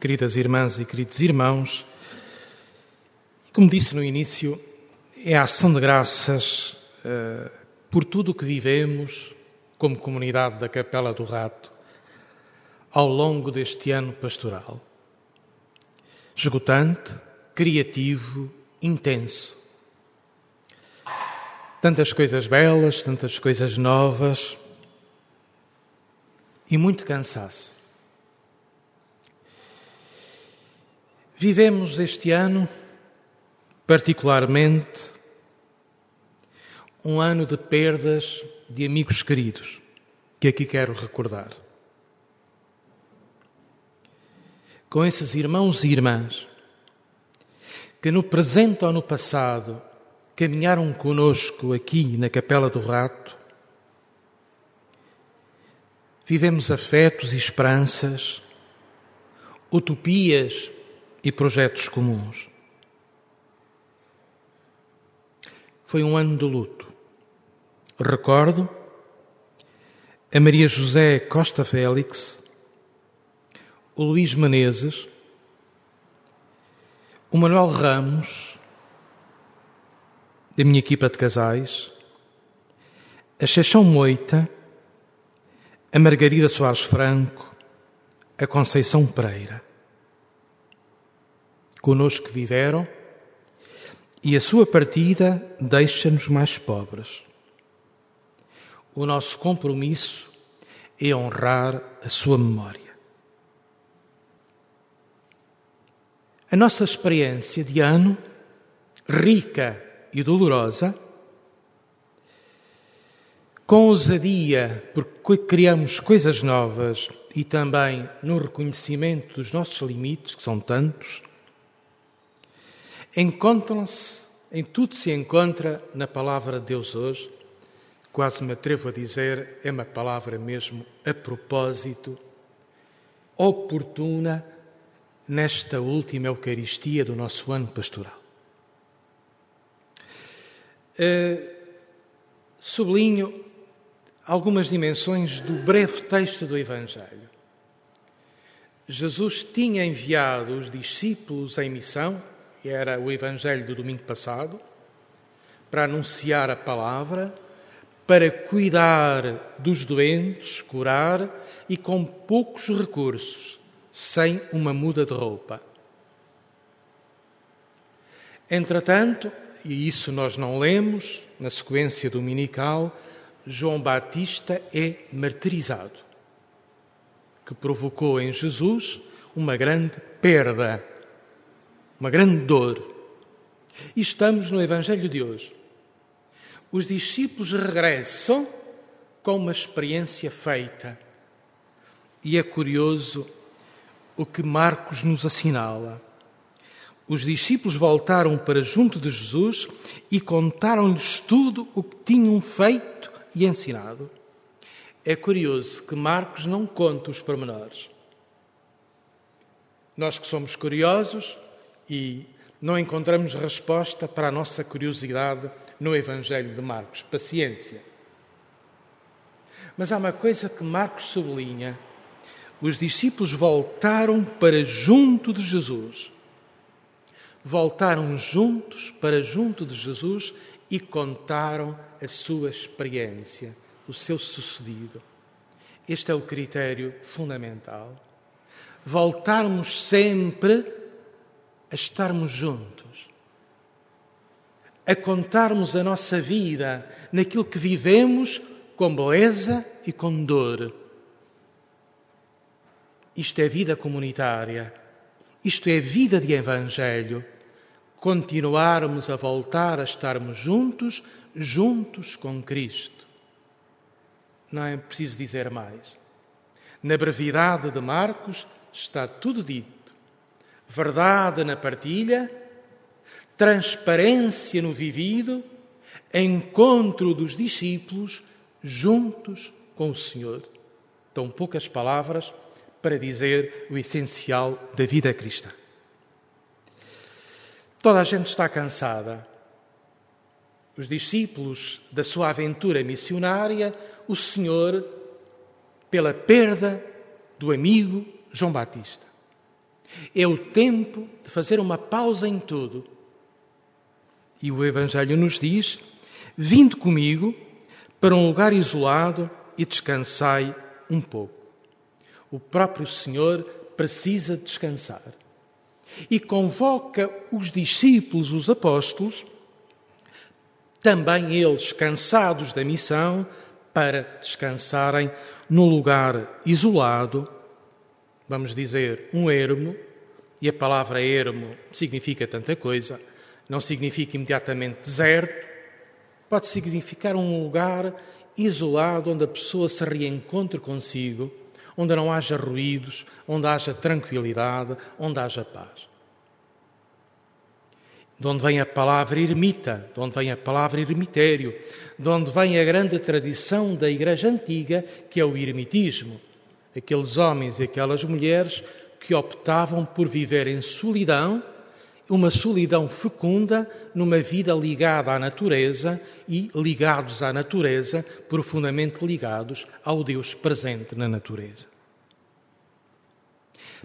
queridas irmãs e queridos irmãos, como disse no início, é a ação de graças uh, por tudo o que vivemos como comunidade da Capela do Rato ao longo deste ano pastoral. Esgotante, criativo, intenso. Tantas coisas belas, tantas coisas novas e muito cansaço. Vivemos este ano, particularmente, um ano de perdas de amigos queridos, que aqui quero recordar. Com esses irmãos e irmãs que no presente ou no passado caminharam conosco aqui na Capela do Rato, vivemos afetos e esperanças, utopias e projetos comuns. Foi um ano de luto. Recordo a Maria José Costa Félix, o Luís Menezes, o Manuel Ramos, da minha equipa de casais, a Chechão Moita, a Margarida Soares Franco, a Conceição Pereira conosco viveram, e a sua partida deixa-nos mais pobres. O nosso compromisso é honrar a sua memória. A nossa experiência de ano, rica e dolorosa, com ousadia, porque criamos coisas novas e também no reconhecimento dos nossos limites, que são tantos, encontram-se, em tudo se encontra na palavra de Deus hoje. Quase me atrevo a dizer, é uma palavra mesmo a propósito, oportuna nesta última Eucaristia do nosso ano pastoral. Uh, sublinho algumas dimensões do breve texto do Evangelho. Jesus tinha enviado os discípulos em missão era o Evangelho do domingo passado, para anunciar a palavra, para cuidar dos doentes, curar e com poucos recursos, sem uma muda de roupa. Entretanto, e isso nós não lemos na sequência dominical, João Batista é martirizado, que provocou em Jesus uma grande perda uma grande dor. E estamos no Evangelho de hoje. Os discípulos regressam com uma experiência feita. E é curioso o que Marcos nos assinala. Os discípulos voltaram para junto de Jesus e contaram-lhes tudo o que tinham feito e ensinado. É curioso que Marcos não conta os pormenores. Nós que somos curiosos, e não encontramos resposta para a nossa curiosidade no Evangelho de Marcos. Paciência. Mas há uma coisa que Marcos sublinha: os discípulos voltaram para junto de Jesus. Voltaram juntos para junto de Jesus e contaram a sua experiência, o seu sucedido. Este é o critério fundamental. Voltarmos sempre a estarmos juntos, a contarmos a nossa vida naquilo que vivemos com beleza e com dor. Isto é vida comunitária, isto é vida de Evangelho. Continuarmos a voltar a estarmos juntos, juntos com Cristo. Não é preciso dizer mais. Na brevidade de Marcos está tudo dito verdade na partilha, transparência no vivido, encontro dos discípulos juntos com o Senhor. Tão poucas palavras para dizer o essencial da vida cristã. Toda a gente está cansada. Os discípulos da sua aventura missionária, o Senhor, pela perda do amigo João Batista. É o tempo de fazer uma pausa em tudo. E o Evangelho nos diz: Vinde comigo para um lugar isolado e descansai um pouco. O próprio Senhor precisa descansar. E convoca os discípulos, os apóstolos, também eles cansados da missão, para descansarem num lugar isolado, vamos dizer, um ermo, e a palavra ermo significa tanta coisa, não significa imediatamente deserto, pode significar um lugar isolado onde a pessoa se reencontre consigo, onde não haja ruídos, onde haja tranquilidade, onde haja paz. De onde vem a palavra ermita, de onde vem a palavra ermitério, de onde vem a grande tradição da Igreja Antiga, que é o ermitismo. Aqueles homens e aquelas mulheres que optavam por viver em solidão, uma solidão fecunda, numa vida ligada à natureza e ligados à natureza, profundamente ligados ao Deus presente na natureza.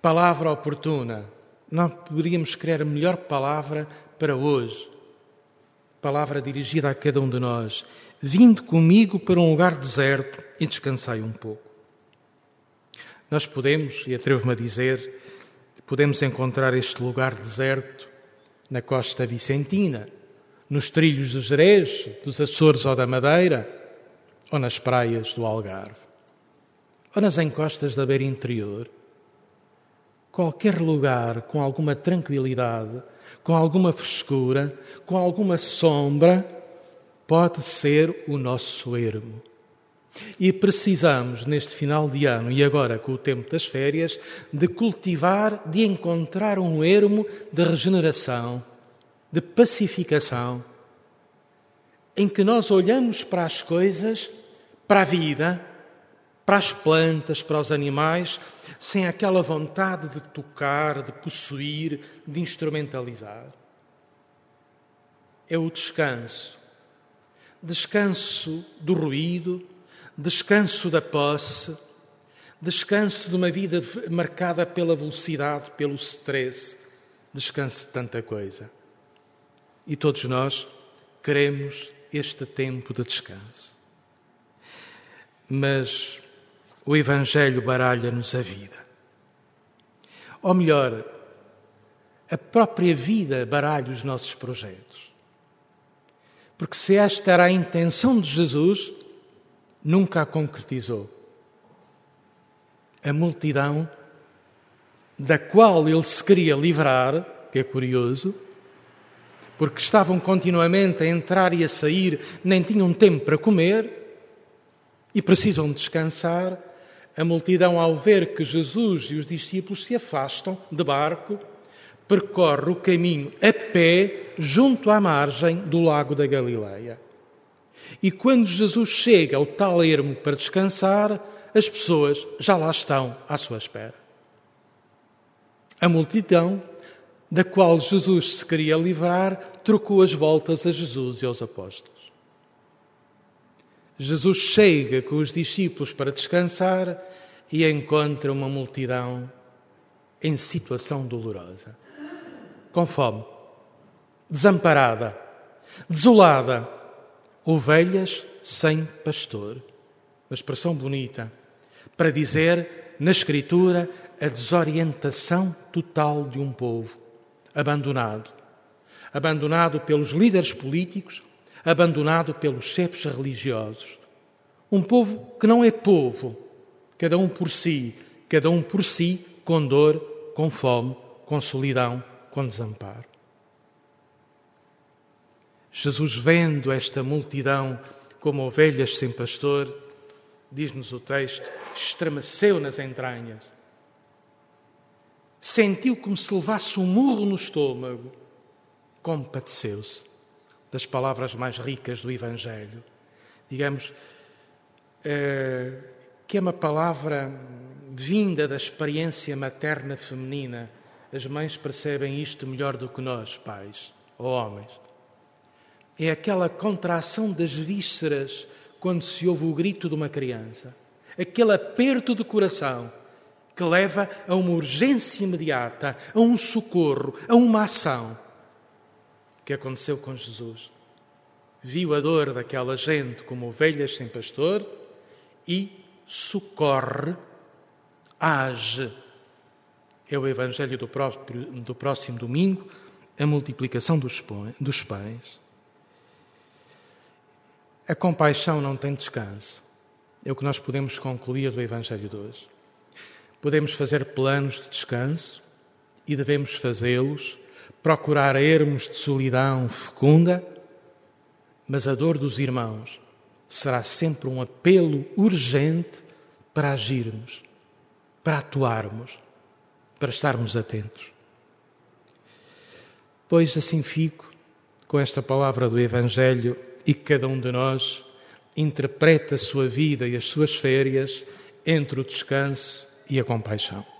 Palavra oportuna. Não poderíamos querer melhor palavra para hoje. Palavra dirigida a cada um de nós. Vinde comigo para um lugar deserto e descansai um pouco. Nós podemos, e atrevo-me a dizer, podemos encontrar este lugar deserto na costa vicentina, nos trilhos dos Jerez, dos Açores ou da Madeira, ou nas praias do Algarve, ou nas encostas da beira interior. Qualquer lugar com alguma tranquilidade, com alguma frescura, com alguma sombra, pode ser o nosso ermo. E precisamos, neste final de ano e agora com o tempo das férias, de cultivar, de encontrar um ermo de regeneração, de pacificação, em que nós olhamos para as coisas, para a vida, para as plantas, para os animais, sem aquela vontade de tocar, de possuir, de instrumentalizar. É o descanso. Descanso do ruído, descanso da posse, descanso de uma vida marcada pela velocidade, pelo stress, descanso de tanta coisa. E todos nós queremos este tempo de descanso. Mas o Evangelho baralha-nos a vida. Ou melhor, a própria vida baralha os nossos projetos. Porque se esta era a intenção de Jesus, nunca a concretizou. A multidão da qual ele se queria livrar, que é curioso, porque estavam continuamente a entrar e a sair, nem tinham tempo para comer e precisam descansar. A multidão, ao ver que Jesus e os discípulos se afastam de barco, percorre o caminho a pé junto à margem do lago da Galileia. E quando Jesus chega ao tal ermo para descansar, as pessoas já lá estão à sua espera. A multidão, da qual Jesus se queria livrar, trocou as voltas a Jesus e aos apóstolos. Jesus chega com os discípulos para descansar e encontra uma multidão em situação dolorosa, com fome, desamparada, desolada, ovelhas sem pastor. Uma expressão bonita para dizer na Escritura a desorientação total de um povo abandonado. Abandonado pelos líderes políticos, abandonado pelos chefes religiosos. Um povo que não é povo, cada um por si, cada um por si, com dor, com fome, com solidão, com desamparo. Jesus, vendo esta multidão como ovelhas sem pastor, diz-nos o texto, estremeceu nas entranhas. Sentiu como se levasse um murro no estômago. Compadeceu-se das palavras mais ricas do Evangelho. Digamos eh, que é uma palavra vinda da experiência materna feminina. As mães percebem isto melhor do que nós, pais ou homens é aquela contração das vísceras quando se ouve o grito de uma criança, aquele aperto de coração que leva a uma urgência imediata, a um socorro, a uma ação. que aconteceu com Jesus? Viu a dor daquela gente como ovelhas sem pastor e socorre, age. É o Evangelho do, do próximo domingo, a multiplicação dos pães. A compaixão não tem descanso. É o que nós podemos concluir do Evangelho de hoje. Podemos fazer planos de descanso e devemos fazê-los, procurar ermos de solidão fecunda, mas a dor dos irmãos será sempre um apelo urgente para agirmos, para atuarmos, para estarmos atentos. Pois assim fico com esta palavra do Evangelho e cada um de nós interpreta a sua vida e as suas férias entre o descanso e a compaixão.